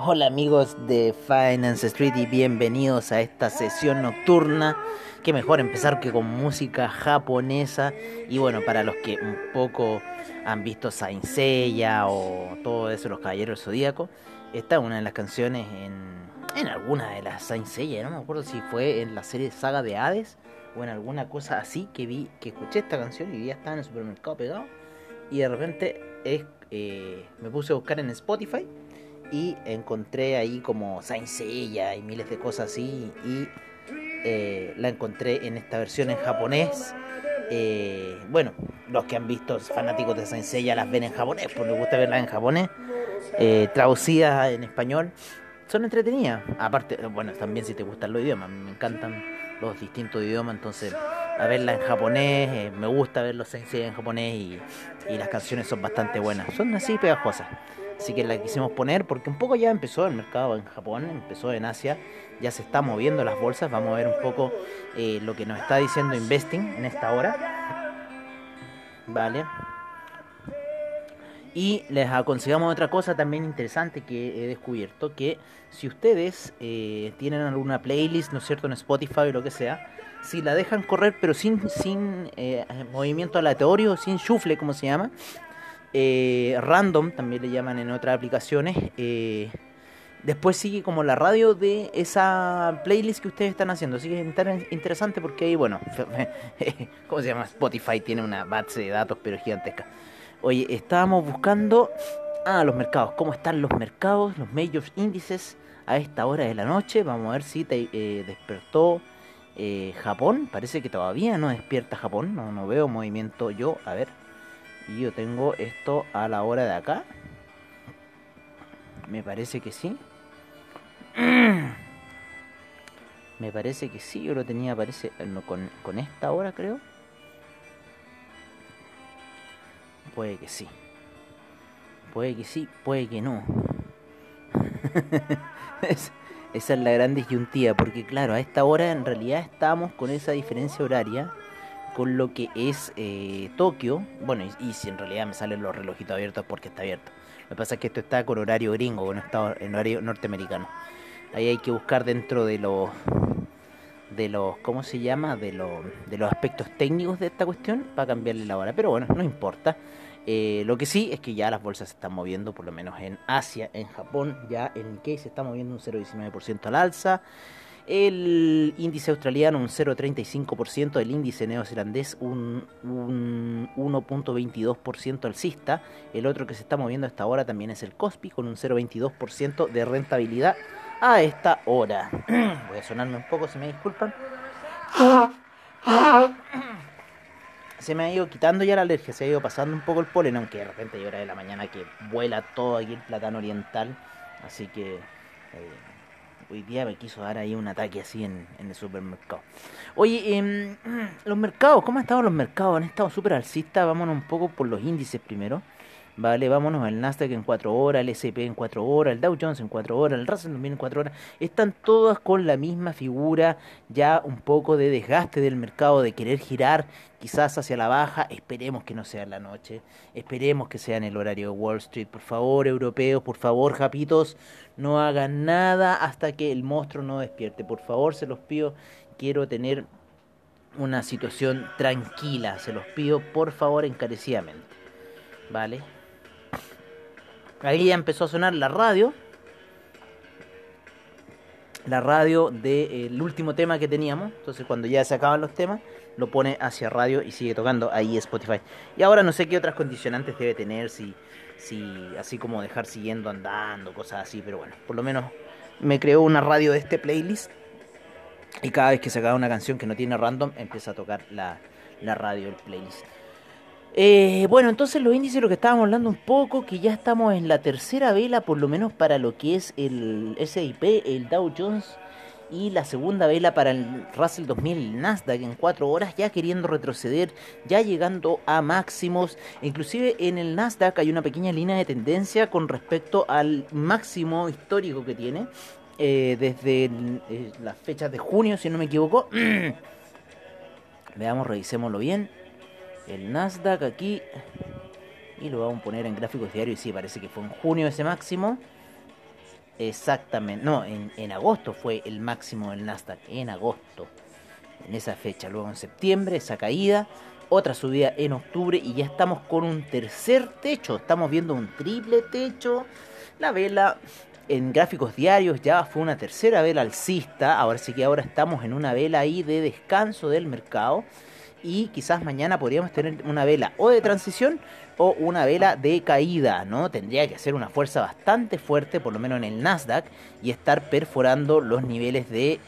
Hola amigos de Finance Street y bienvenidos a esta sesión nocturna. Que mejor empezar que con música japonesa. Y bueno, para los que un poco han visto Saint Seiya o todo eso, los Caballeros Zodíaco, esta es una de las canciones en, en alguna de las Saint Seiya. No me acuerdo si fue en la serie Saga de Hades o en alguna cosa así que vi, que escuché esta canción y ya estaba en el supermercado pegado. Y de repente es, eh, me puse a buscar en Spotify y encontré ahí como Saint Seiya y miles de cosas así y eh, la encontré en esta versión en japonés. Eh, bueno, los que han visto fanáticos de Saint Seiya las ven en japonés, porque les gusta verlas en japonés, eh, traducidas en español, son entretenidas. Aparte, bueno, también si te gustan los idiomas, me encantan los distintos idiomas, entonces a verla en japonés, me gusta ver los Saint Seiya en japonés y, y las canciones son bastante buenas, son así pegajosas. Así que la quisimos poner porque un poco ya empezó el mercado en Japón, empezó en Asia, ya se está moviendo las bolsas. Vamos a ver un poco eh, lo que nos está diciendo Investing en esta hora. Vale. Y les aconsejamos otra cosa también interesante que he descubierto, que si ustedes eh, tienen alguna playlist, ¿no es cierto?, en Spotify o lo que sea, si la dejan correr pero sin, sin eh, movimiento aleatorio, sin chufle como se llama, eh, random, también le llaman en otras aplicaciones. Eh, después sigue como la radio de esa playlist que ustedes están haciendo. Así que es interesante porque ahí, bueno, ¿cómo se llama? Spotify tiene una base de datos, pero gigantesca. Oye, estábamos buscando. Ah, los mercados. ¿Cómo están los mercados? Los majors índices a esta hora de la noche. Vamos a ver si te, eh, despertó Japón. Parece que todavía no despierta Japón. No, no veo movimiento yo. A ver. Y yo tengo esto a la hora de acá. Me parece que sí. Me parece que sí, yo lo tenía, parece, con, con esta hora creo. Puede que sí. Puede que sí, puede que no. esa es la gran disyuntiva, porque claro, a esta hora en realidad estamos con esa diferencia horaria con lo que es eh, Tokio. Bueno, y, si en realidad me salen los relojitos abiertos porque está abierto. Lo que pasa es que esto está con horario gringo, con está en horario norteamericano. Ahí hay que buscar dentro de los de los ¿cómo se llama? de los de los aspectos técnicos de esta cuestión para cambiarle la hora, pero bueno, no importa. Eh, lo que sí es que ya las bolsas se están moviendo, por lo menos en Asia, en Japón, ya el Nikkei se está moviendo un 0,19% al alza. El índice australiano un 0,35%, el índice neozelandés un, un 1,22% alcista. El otro que se está moviendo hasta ahora también es el Cospi con un 0,22% de rentabilidad a esta hora. Voy a sonarme un poco, si me disculpan. Se me ha ido quitando ya la alergia, se ha ido pasando un poco el polen, aunque de repente hay hora de la mañana que vuela todo aquí el platano oriental. Así que... Eh, hoy día me quiso dar ahí un ataque así en, el supermercado. Oye, em, los mercados, ¿cómo han estado los mercados? Han estado súper alcistas, vámonos un poco por los índices primero. Vale, vámonos al Nasdaq en 4 horas, el S&P en 4 horas, el Dow Jones en 4 horas, el Russell también en 4 horas. Están todas con la misma figura, ya un poco de desgaste del mercado, de querer girar quizás hacia la baja. Esperemos que no sea en la noche, esperemos que sea en el horario de Wall Street. Por favor, europeos, por favor, japitos, no hagan nada hasta que el monstruo no despierte. Por favor, se los pido, quiero tener una situación tranquila, se los pido por favor encarecidamente. ¿Vale? Ahí ya empezó a sonar la radio. La radio del último tema que teníamos. Entonces cuando ya se acaban los temas, lo pone hacia radio y sigue tocando ahí Spotify. Y ahora no sé qué otras condicionantes debe tener, si, si así como dejar siguiendo andando, cosas así, pero bueno, por lo menos me creó una radio de este playlist y cada vez que se acaba una canción que no tiene random empieza a tocar la, la radio, el playlist. Eh, bueno, entonces los índices, lo que estábamos hablando un poco, que ya estamos en la tercera vela, por lo menos para lo que es el SIP, el Dow Jones, y la segunda vela para el Russell 2000 Nasdaq en cuatro horas, ya queriendo retroceder, ya llegando a máximos. Inclusive en el Nasdaq hay una pequeña línea de tendencia con respecto al máximo histórico que tiene. Eh, desde eh, las fechas de junio, si no me equivoco. Veamos, revisémoslo bien el Nasdaq aquí. Y lo vamos a poner en gráficos diarios. Y sí, parece que fue en junio ese máximo. Exactamente, no, en, en agosto fue el máximo del Nasdaq, en agosto, en esa fecha. Luego en septiembre esa caída, otra subida en octubre. Y ya estamos con un tercer techo, estamos viendo un triple techo. La vela en gráficos diarios ya fue una tercera vela alcista, ahora sí que ahora estamos en una vela ahí de descanso del mercado y quizás mañana podríamos tener una vela o de transición o una vela de caída, ¿no? Tendría que hacer una fuerza bastante fuerte, por lo menos en el Nasdaq, y estar perforando los niveles de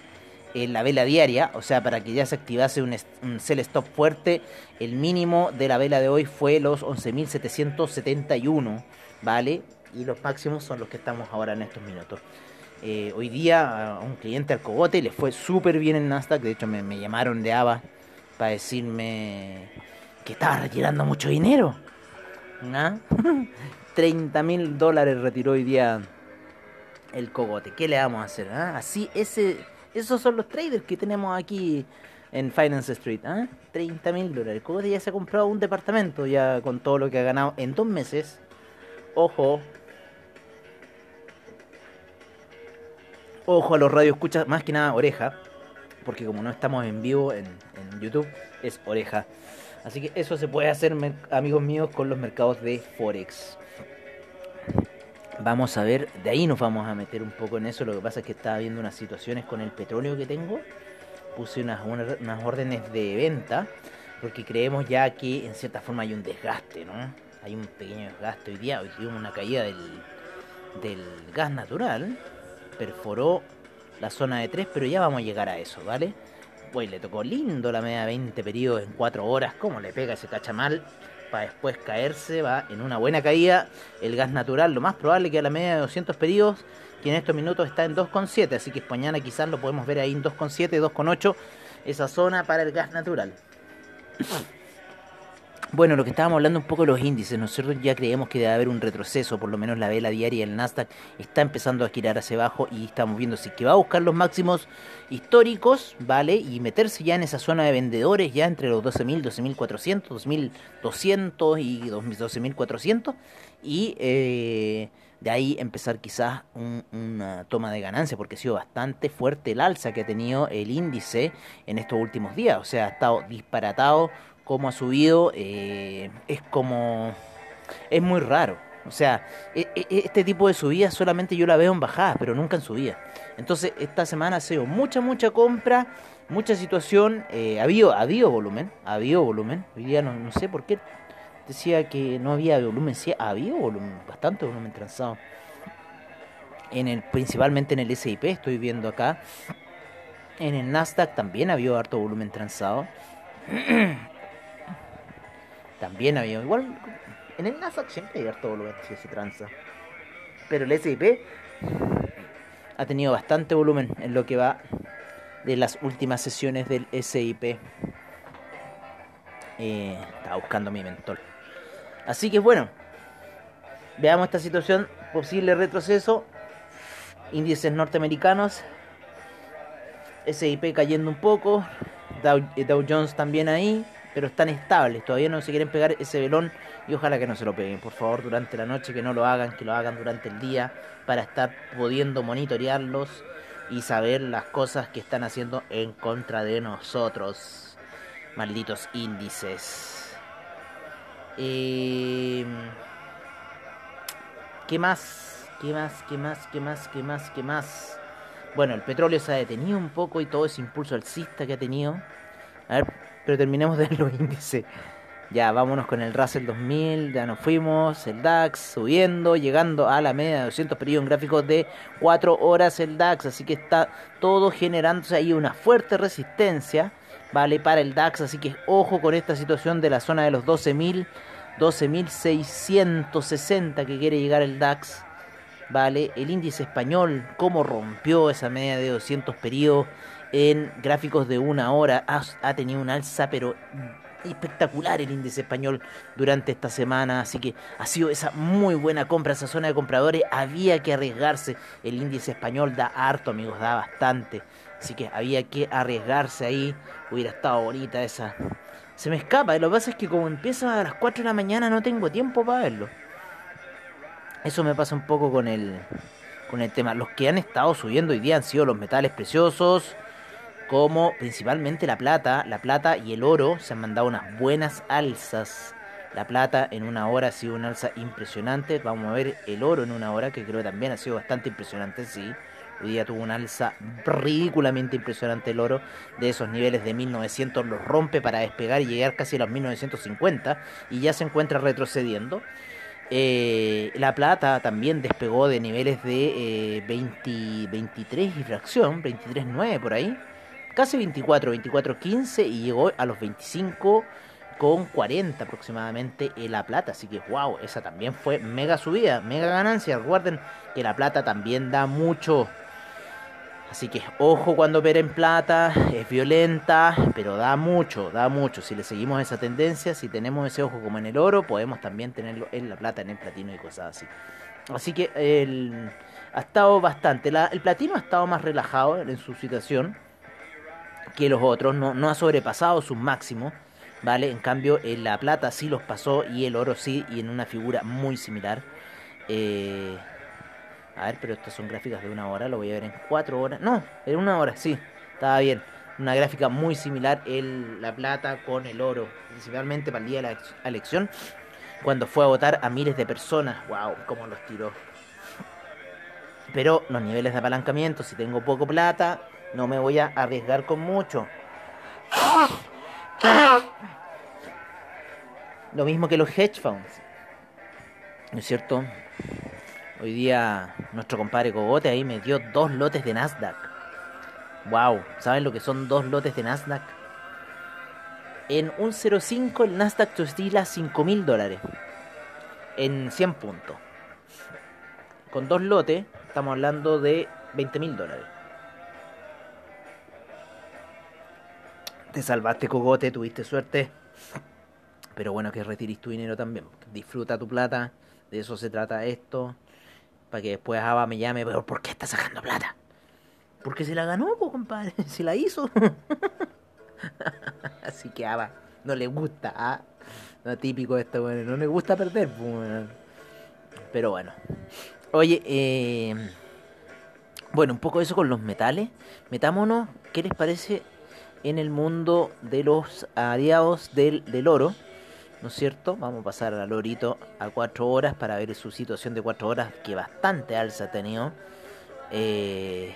eh, la vela diaria, o sea, para que ya se activase un, sell stop fuerte, el mínimo de la vela de hoy fue los 11.771, ¿vale? Y los máximos son los que estamos ahora en estos minutos. Eh, hoy día a un cliente al cogote le fue súper bien en Nasdaq, de hecho me, me llamaron de ABA para decirme que estaba retirando mucho dinero. ¿Ah? 30 mil dólares retiró hoy día el cogote. ¿Qué le vamos a hacer? Ah? Así, ese, esos son los traders que tenemos aquí en Finance Street. ¿ah? 30 mil dólares. El cogote ya se ha comprado un departamento ya con todo lo que ha ganado en dos meses. Ojo. Ojo a los radioescuchas, más que nada oreja porque como no estamos en vivo en, YouTube, es oreja. Así que eso se puede hacer, amigos míos, con los mercados de Forex. Vamos a ver, de ahí nos vamos a meter un poco en eso. Lo que pasa es que estaba viendo unas situaciones con el petróleo que tengo. Puse unas, unas órdenes de venta, porque creemos ya que en cierta forma hay un desgaste, ¿no? Hay un pequeño desgaste hoy día. Hoy tuvimos una caída del, del gas natural. Perforó la zona de 3, pero ya vamos a llegar a eso, ¿vale? Pues le tocó lindo la media 20 periodos en 4 horas, ¿cómo le pega ese cachamal? Para después caerse, va en una buena caída. El gas natural, lo más probable que a la media de 200 periodos, que en estos minutos está en 2,7, así que mañana quizás lo podemos ver ahí en 2,7, 2,8, esa zona para el gas natural. Bueno, lo que estábamos hablando un poco de los índices, nosotros ya creemos que debe haber un retroceso, por lo menos la vela diaria del Nasdaq está empezando a girar hacia abajo y estamos viendo si que va a buscar los máximos históricos, ¿vale? Y meterse ya en esa zona de vendedores, ya entre los 12.000, 12.400, 2.200 y 12.400 y eh, de ahí empezar quizás una toma de ganancia porque ha sido bastante fuerte el alza que ha tenido el índice en estos últimos días, o sea, ha estado disparatado cómo ha subido, eh, es como... es muy raro. O sea, e, e, este tipo de subidas solamente yo la veo en bajadas, pero nunca en subidas. Entonces, esta semana ha sido mucha, mucha compra, mucha situación. Eh, ha, habido, ha habido volumen, ha habido volumen. Hoy día no, sé por qué decía que no había volumen. Sí, ha habido volumen, bastante volumen transado. En el, principalmente en el SIP, estoy viendo acá. En el Nasdaq también ha habido harto volumen transado. También había igual en el Nasdaq siempre hay harto volumen si se tranza. Pero el SIP ha tenido bastante volumen en lo que va de las últimas sesiones del SIP. Eh, estaba buscando mi mentol. Así que bueno, veamos esta situación, posible retroceso. Índices norteamericanos, SIP cayendo un poco, Dow Jones también ahí pero están estables, todavía no se quieren pegar ese velón y ojalá que no se lo peguen, por favor, durante la noche, que no lo hagan, que lo hagan durante el día para estar pudiendo monitorearlos y saber las cosas que están haciendo en contra de nosotros, malditos índices. Eh, ¿Qué más? ¿Qué más? ¿Qué más? ¿Qué más? ¿Qué más? ¿Qué más? Bueno, el petróleo se ha detenido un poco y todo ese impulso alcista que ha tenido. A ver, pero terminemos de los índices. Ya, vámonos con el Russell 2000, ya nos fuimos, el DAX subiendo, llegando a la media de 200 periodos gráficos de 4 horas el DAX, así que está todo generándose ahí una fuerte resistencia, ¿vale? Para el DAX, así que ojo con esta situación de la zona de los 12.000, 12.660 que quiere llegar el DAX, ¿vale? El índice español, cómo rompió esa media de 200 periodos en gráficos de una hora, ha, tenido un alza, pero espectacular el índice español durante esta semana, así que ha sido esa muy buena compra, esa zona de compradores, había que arriesgarse, el índice español da harto amigos, da bastante, así que había que arriesgarse ahí, hubiera estado bonita esa... Se me escapa, lo que pasa es que como empieza a las 4 de la mañana no tengo tiempo para verlo. Eso me pasa un poco con el, con el tema. Los que han estado subiendo hoy día han sido los metales preciosos, como principalmente la plata, la plata y el oro se han mandado unas buenas alzas. La plata en una hora ha sido una alza impresionante. Vamos a ver el oro en una hora, que creo que también ha sido bastante impresionante, sí. Hoy día tuvo una alza ridículamente impresionante el oro. De esos niveles de 1900 los rompe para despegar y llegar casi a los 1950. Y ya se encuentra retrocediendo. Eh, la plata también despegó de niveles de 20, 23 y fracción, 23.9 por ahí casi 24, 24, 15 y llegó a los 25 con 40 aproximadamente en la plata. Así que wow, esa también fue mega subida, mega ganancia. Recuerden que la plata también da mucho. Así que ojo cuando opera plata, es violenta, pero da mucho, da mucho. Si le seguimos esa tendencia, si tenemos ese ojo como en el oro, podemos también tenerlo en la plata, en el platino y cosas así. Así que el, ha estado bastante. el platino ha estado más relajado en su situación que los otros, no, no ha sobrepasado sus máximos, ¿vale? En cambio, en la plata sí los pasó y el oro sí, y en una figura muy similar. Eh, a ver, pero estas son gráficas de una hora, lo voy a ver en cuatro horas. No, en una hora, sí, estaba bien. Una gráfica muy similar el, la plata con el oro, principalmente para el día de la elección, cuando fue a votar a miles de personas. ¡Wow! ¿Cómo los tiró? Pero los niveles de apalancamiento, si tengo poco plata, no me voy a arriesgar con mucho. Lo mismo que los hedge funds. ¿No es cierto? Hoy día nuestro compadre Cogote ahí me dio dos lotes de Nasdaq. Wow, ¿saben lo que son dos lotes de Nasdaq? En un 0.5 el Nasdaq te oscila 5 mil dólares. En 100 puntos. Con dos lotes estamos hablando de 20 mil dólares. Te salvaste, cogote, tuviste suerte. Pero bueno, que retires tu dinero también. Disfruta tu plata. De eso se trata esto. Para que después Ava me llame, pero ¿por qué está sacando plata? Porque se la ganó, compadre. Se la hizo. Así que Ava no le gusta. ¿ah? No típico esto, bueno. No le gusta perder. Pero bueno. Oye, eh... bueno, un poco eso con los metales. Metámonos, ¿qué les parece en el mundo de los aliados del, del oro. ¿No es cierto? Vamos a pasar al orito a 4 horas para ver su situación de 4 horas que bastante alza ha tenido. Eh,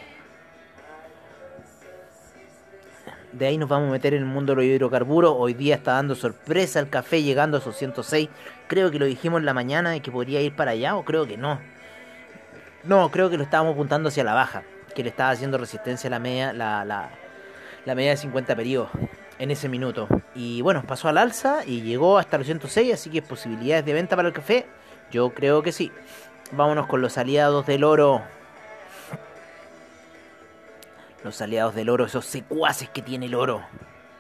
de ahí nos vamos a meter en el mundo de los hidrocarburos. Hoy día está dando sorpresa el café llegando a esos 106. Creo que lo dijimos en la mañana y que podría ir para allá o creo que no. No, creo que lo estábamos apuntando hacia la baja. Que le estaba haciendo resistencia a la media, la, la, la media de 50 periodos en ese minuto. Y bueno, pasó al alza y llegó hasta los 106, así que posibilidades de venta para el café, yo creo que sí. Vámonos con los aliados del oro. Los aliados del oro, esos secuaces que tiene el oro.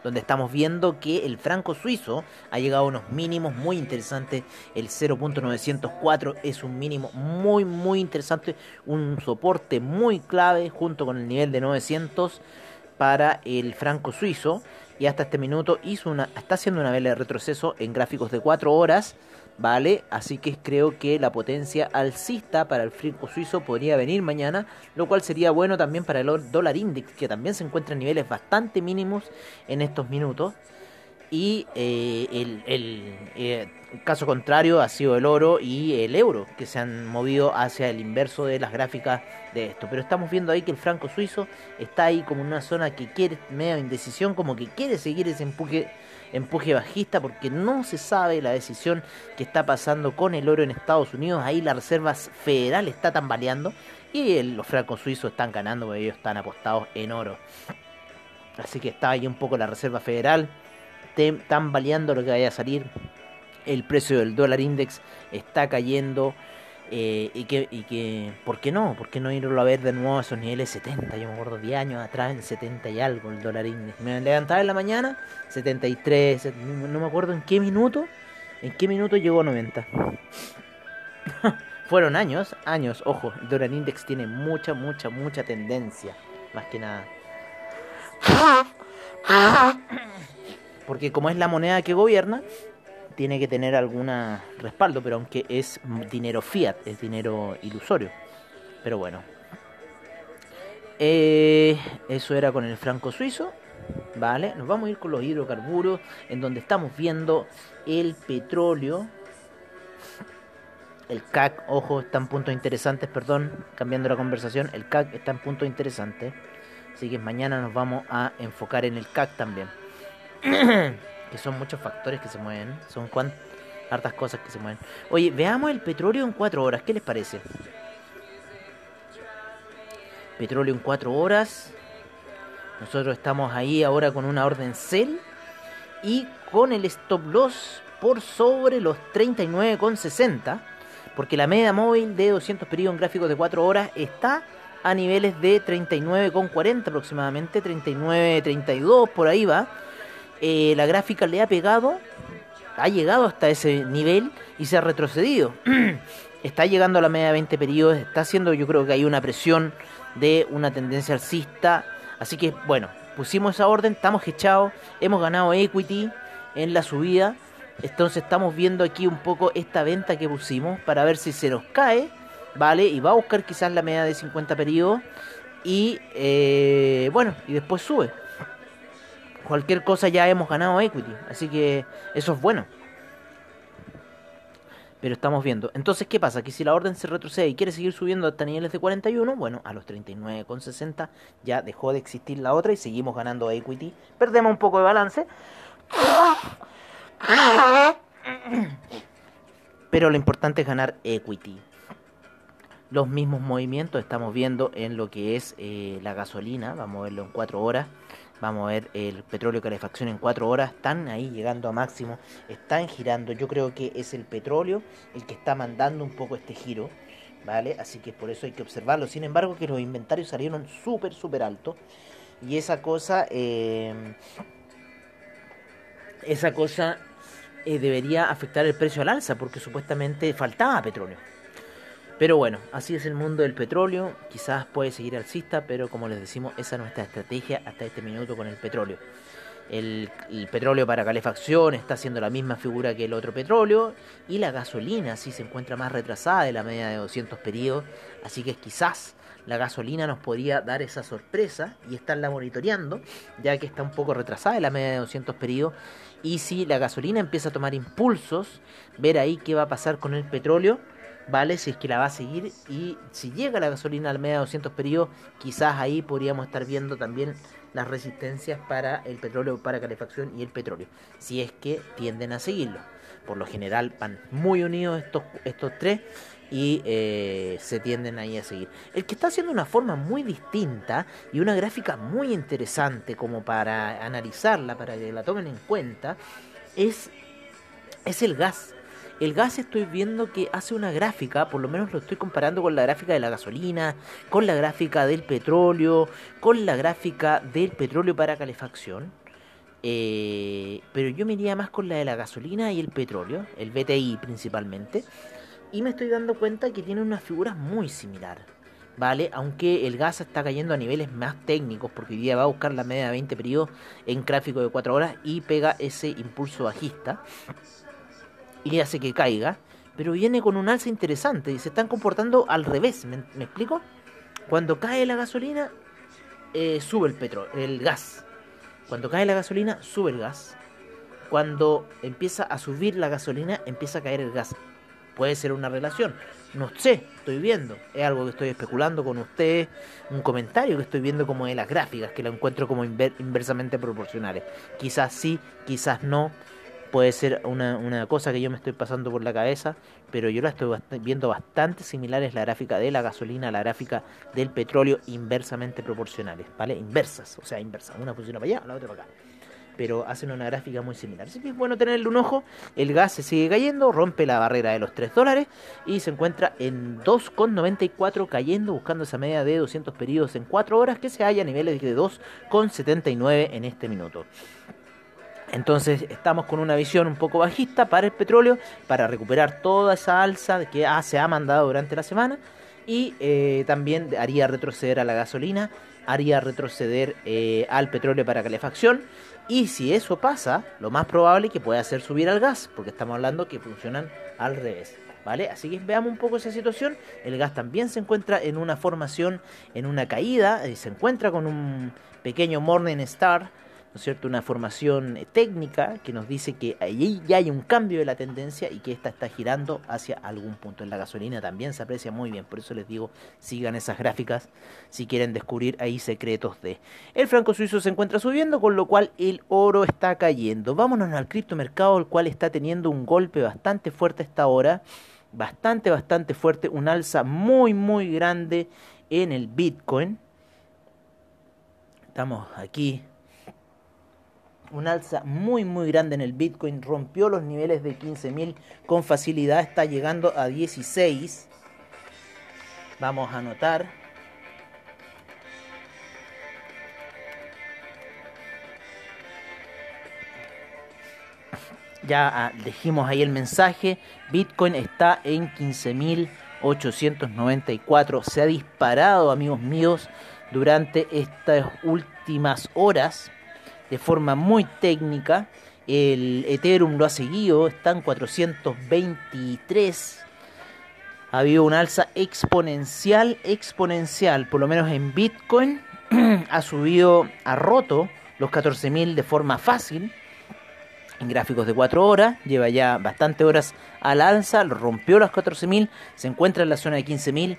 Donde estamos viendo que el franco suizo ha llegado a unos mínimos muy interesantes. El 0.904 es un mínimo muy, muy interesante. Un soporte muy clave junto con el nivel de 900 para el franco suizo y hasta este minuto hizo una, está haciendo una vela de retroceso en gráficos de 4 horas, ¿vale? Así que creo que la potencia alcista para el franco suizo podría venir mañana, lo cual sería bueno también para el dólar index, que también se encuentra en niveles bastante mínimos en estos minutos. Y eh, el, el caso contrario ha sido el oro y el euro, que se han movido hacia el inverso de las gráficas de esto. Pero estamos viendo ahí que el franco suizo está ahí como en una zona que quiere, medio indecisión, como que quiere seguir ese empuje, empuje bajista, porque no se sabe la decisión que está pasando con el oro en Estados Unidos. Ahí la Reserva Federal está tambaleando y los francos suizos están ganando porque ellos están apostados en oro. Así que está ahí un poco la Reserva Federal tambaleando lo que vaya a salir el precio del dólar index está cayendo. Eh, y, que, y que, ¿por qué no? ¿Por qué no irlo a ver de nuevo a esos niveles 70? Yo me acuerdo 10 años atrás en 70 y algo el dólar index. Me levantaba en la mañana, 73, no me acuerdo en qué minuto, en qué minuto llegó a 90. Fueron años, años, ojo, el dólar index tiene mucha, mucha, mucha tendencia, más que nada. Porque como es la moneda que gobierna, tiene que tener algún respaldo, pero aunque es dinero fiat, es dinero ilusorio. Pero bueno. Eh, eso era con el franco suizo. Vale, nos vamos a ir con los hidrocarburos, en donde estamos viendo el petróleo. El CAC, ojo, está en puntos interesantes, perdón, cambiando la conversación. El CAC está en puntos interesantes. Así que mañana nos vamos a enfocar en el CAC también. que son muchos factores que se mueven, son cuantas hartas cosas que se mueven. Oye, veamos el petróleo en 4 horas, ¿qué les parece? Petróleo en 4 horas. Nosotros estamos ahí ahora con una orden sell y con el stop loss por sobre los 39,60, porque la media móvil de 200 periodos en gráficos de 4 horas está a niveles de 39,40 aproximadamente, 39,32 por ahí va eh, la gráfica le ha pegado, ha llegado hasta ese nivel y se ha retrocedido. está llegando a la media de 20 periodos, está haciendo, yo creo que hay una presión de una tendencia alcista. Así que, bueno, pusimos esa orden, estamos echados, hemos ganado equity en la subida. Entonces estamos viendo aquí un poco esta venta que pusimos para ver si se nos cae, ¿vale? Y va a buscar quizás la media de 50 periodos. Y eh, bueno, y después sube cualquier cosa ya hemos ganado equity. Así que eso es bueno. Pero estamos viendo. Entonces, ¿qué pasa? Que si la orden se retrocede y quiere seguir subiendo hasta niveles de 41, bueno, a los 39,60 ya dejó de existir la otra y seguimos ganando equity. Perdemos un poco de balance. Pero lo importante es ganar equity. Los mismos movimientos estamos viendo en lo que es eh, la gasolina. Vamos a verlo en 4 horas. Vamos a ver el petróleo calefacción en 4 horas. Están ahí llegando a máximo. Están girando. Yo creo que es el petróleo el que está mandando un poco este giro. ¿Vale? Así que por eso hay que observarlo. Sin embargo, que los inventarios salieron súper, súper altos. Y esa cosa... Eh, esa cosa eh, debería afectar el precio al alza porque supuestamente faltaba petróleo. Pero bueno, así es el mundo del petróleo. Quizás puede seguir alcista, pero como les decimos, esa es nuestra estrategia hasta este minuto con el petróleo. El, petróleo para calefacción está haciendo la misma figura que el otro petróleo. Y la gasolina sí se encuentra más retrasada de la media de 200 periodos. Así que quizás la gasolina nos podría dar esa sorpresa y estarla monitoreando, ya que está un poco retrasada de la media de 200 periodos. Y si la gasolina empieza a tomar impulsos, ver ahí qué va a pasar con el petróleo ¿vale? Si es que la va a seguir y si llega la gasolina al medio de 200 periodos, quizás ahí podríamos estar viendo también las resistencias para el petróleo, para calefacción y el petróleo, si es que tienden a seguirlo. Por lo general van muy unidos estos, estos tres y eh, se tienden ahí a seguir. El que está haciendo una forma muy distinta y una gráfica muy interesante como para analizarla, para que la tomen en cuenta, es, es el gas. El gas estoy viendo que hace una gráfica, por lo menos lo estoy comparando con la gráfica de la gasolina, con la gráfica del petróleo, con la gráfica del petróleo para calefacción. Eh, pero yo me más con la de la gasolina y el petróleo, el BTI principalmente. Y me estoy dando cuenta que tiene unas figuras muy similares. ¿vale? Aunque el gas está cayendo a niveles más técnicos, porque hoy día va a buscar la media de 20 periodos en gráfico de 4 horas y pega ese impulso bajista y hace que caiga, pero viene con un alza interesante y se están comportando al revés, ¿me, explico? Cuando cae la gasolina, eh, sube el petróleo, el gas. Cuando cae la gasolina, sube el gas. cuando empieza a subir la gasolina, empieza a caer el gas. Puede ser una relación. No sé, estoy viendo. Es algo que estoy especulando con ustedes. Un comentario que estoy viendo como de las gráficas, que lo encuentro como inversamente proporcionales. Quizás sí, quizás no. Puede ser una, una, cosa que yo me estoy pasando por la cabeza, pero yo la estoy viendo bastante similares la gráfica de la gasolina a la gráfica del petróleo inversamente proporcionales, ¿vale? Inversas, o sea, inversas. Una funciona para allá, la otra para acá pero hacen una gráfica muy similar. Así que es bueno tenerle un ojo. El gas se sigue cayendo, rompe la barrera de los 3 dólares y se encuentra en 2,94 cayendo, buscando esa media de 200 periodos en 4 horas que se halla a niveles de 2,79 en este minuto. Entonces estamos con una visión un poco bajista para el petróleo, para recuperar toda esa alza que se ha mandado durante la semana y eh, también haría retroceder a la gasolina, haría retroceder eh, al petróleo para calefacción y si eso pasa, lo más probable es que pueda hacer subir al gas, porque estamos hablando que funcionan al revés. ¿Vale? Así que veamos un poco esa situación. El gas también se encuentra en una formación, en una caída, eh, se encuentra con un pequeño Morning Star ¿no es cierto? Una formación técnica que nos dice que ahí ya hay un cambio de la tendencia y que esta está girando hacia algún punto. En la gasolina también se aprecia muy bien, por eso les digo, sigan esas gráficas si quieren descubrir ahí secretos de. El franco suizo se encuentra subiendo, con lo cual el oro está cayendo. Vámonos al criptomercado, el cual está teniendo un golpe bastante fuerte a esta hora. Bastante, bastante fuerte, un alza muy, muy grande en el Bitcoin. Estamos aquí un alza muy muy grande en el Bitcoin, rompió los niveles de 15.000 con facilidad, está llegando a 16. Vamos a anotar. Ya ah, dijimos ahí el mensaje, Bitcoin está en 15.894, se ha disparado amigos míos durante estas últimas horas de forma muy técnica. El Ethereum lo ha seguido, está en 423. Ha habido una alza exponencial, exponencial, por lo menos en Bitcoin. ha subido, ha roto los 14.000 de forma fácil. En gráficos de 4 horas, lleva ya bastante horas al alza, rompió las 14.000, se encuentra en la zona de 15.000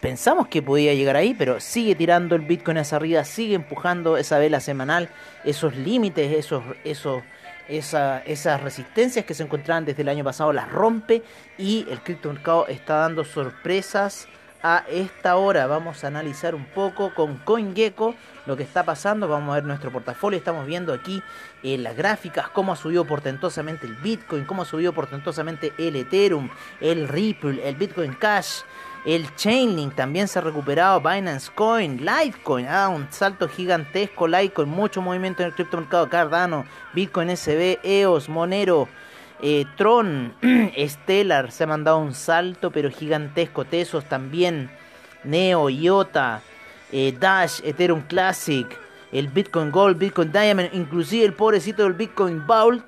pensamos que podía llegar ahí, pero sigue tirando el Bitcoin hacia arriba, sigue empujando esa vela semanal, esos límites, esos, esos, esa, esas resistencias que se encontraban desde el año pasado las rompe y el criptomercado está dando sorpresas a esta hora. Vamos a analizar un poco con CoinGecko lo que está pasando. Vamos a ver nuestro portafolio. Estamos viendo aquí en las gráficas cómo ha subido portentosamente el Bitcoin, cómo ha subido portentosamente el Ethereum, el Ripple, el Bitcoin Cash. El Chainlink también se ha recuperado. Binance Coin, Litecoin, ah, un salto gigantesco. Litecoin, mucho movimiento en el criptomercado. Cardano, Bitcoin SB, EOS, Monero, eh, Tron, Stellar se ha mandado un salto, pero gigantesco. Tesos también, Neo, IOTA, eh, Dash, Ethereum Classic, el Bitcoin Gold, Bitcoin Diamond, inclusive el pobrecito del Bitcoin Vault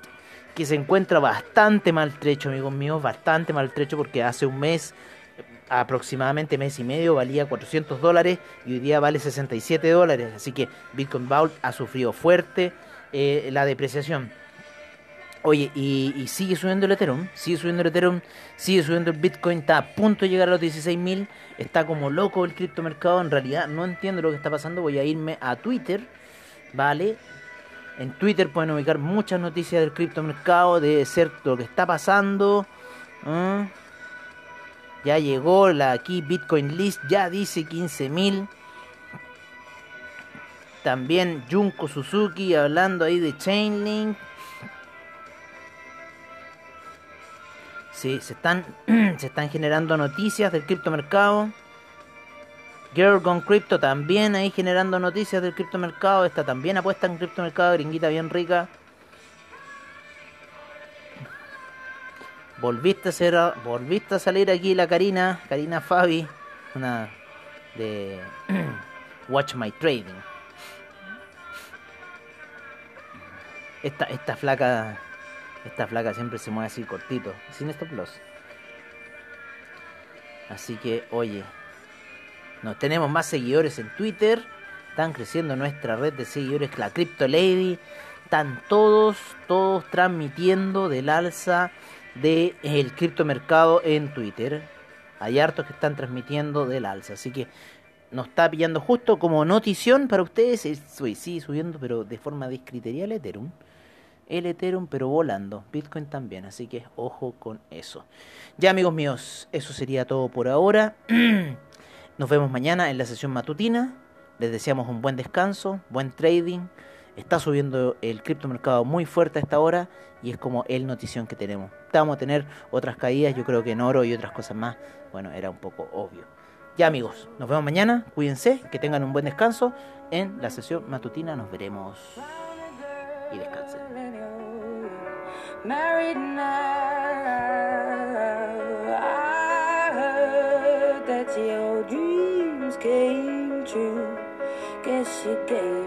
que se encuentra bastante maltrecho, amigos míos, bastante maltrecho porque hace un mes aproximadamente mes y medio valía 400 dólares y hoy día vale 67 dólares. Así que Bitcoin Vault ha sufrido fuerte eh, la depreciación. Oye, y, sigue subiendo el Ethereum, sigue subiendo el Ethereum, sigue subiendo el Bitcoin, está a punto de llegar a los 16.000, está como loco el criptomercado, en realidad no entiendo lo que está pasando, voy a irme a Twitter, ¿vale? En Twitter pueden ubicar muchas noticias del criptomercado, de ser lo que está pasando. ¿eh? Ya llegó la aquí Bitcoin List, ya dice 15.000. También Junko Suzuki hablando ahí de Chainlink. Sí, se están, se están generando noticias del criptomercado. Girl Gone Crypto también ahí generando noticias del criptomercado. Esta también apuesta en criptomercado, gringuita bien rica. Volviste a, ser, volviste a salir aquí la Karina, Karina Fabi, una de Watch My Trading. Esta, esta flaca, esta flaca siempre se mueve así cortito, sin stop loss. Así que, oye, nos tenemos más seguidores en Twitter. Están creciendo nuestra red de seguidores, la Crypto Lady. están todos, todos transmitiendo del alza del el criptomercado en Twitter. Hay hartos que están transmitiendo del alza, así que nos está pillando justo como notición para ustedes. Sí, subiendo, pero de forma discriterial Ethereum. El Ethereum, pero volando. Bitcoin también, así que ojo con eso. Ya, amigos míos, eso sería todo por ahora. Nos vemos mañana en la sesión matutina. Les deseamos un buen descanso, buen trading. Está subiendo el criptomercado muy fuerte a esta hora y es como el notición que tenemos. Vamos a tener otras caídas, yo creo que en oro y otras cosas más. Bueno, era un poco obvio. Ya amigos, nos vemos mañana. Cuídense, que tengan un buen descanso. En la sesión matutina nos veremos Married now, I heard that your dreams came true. Guess you gave.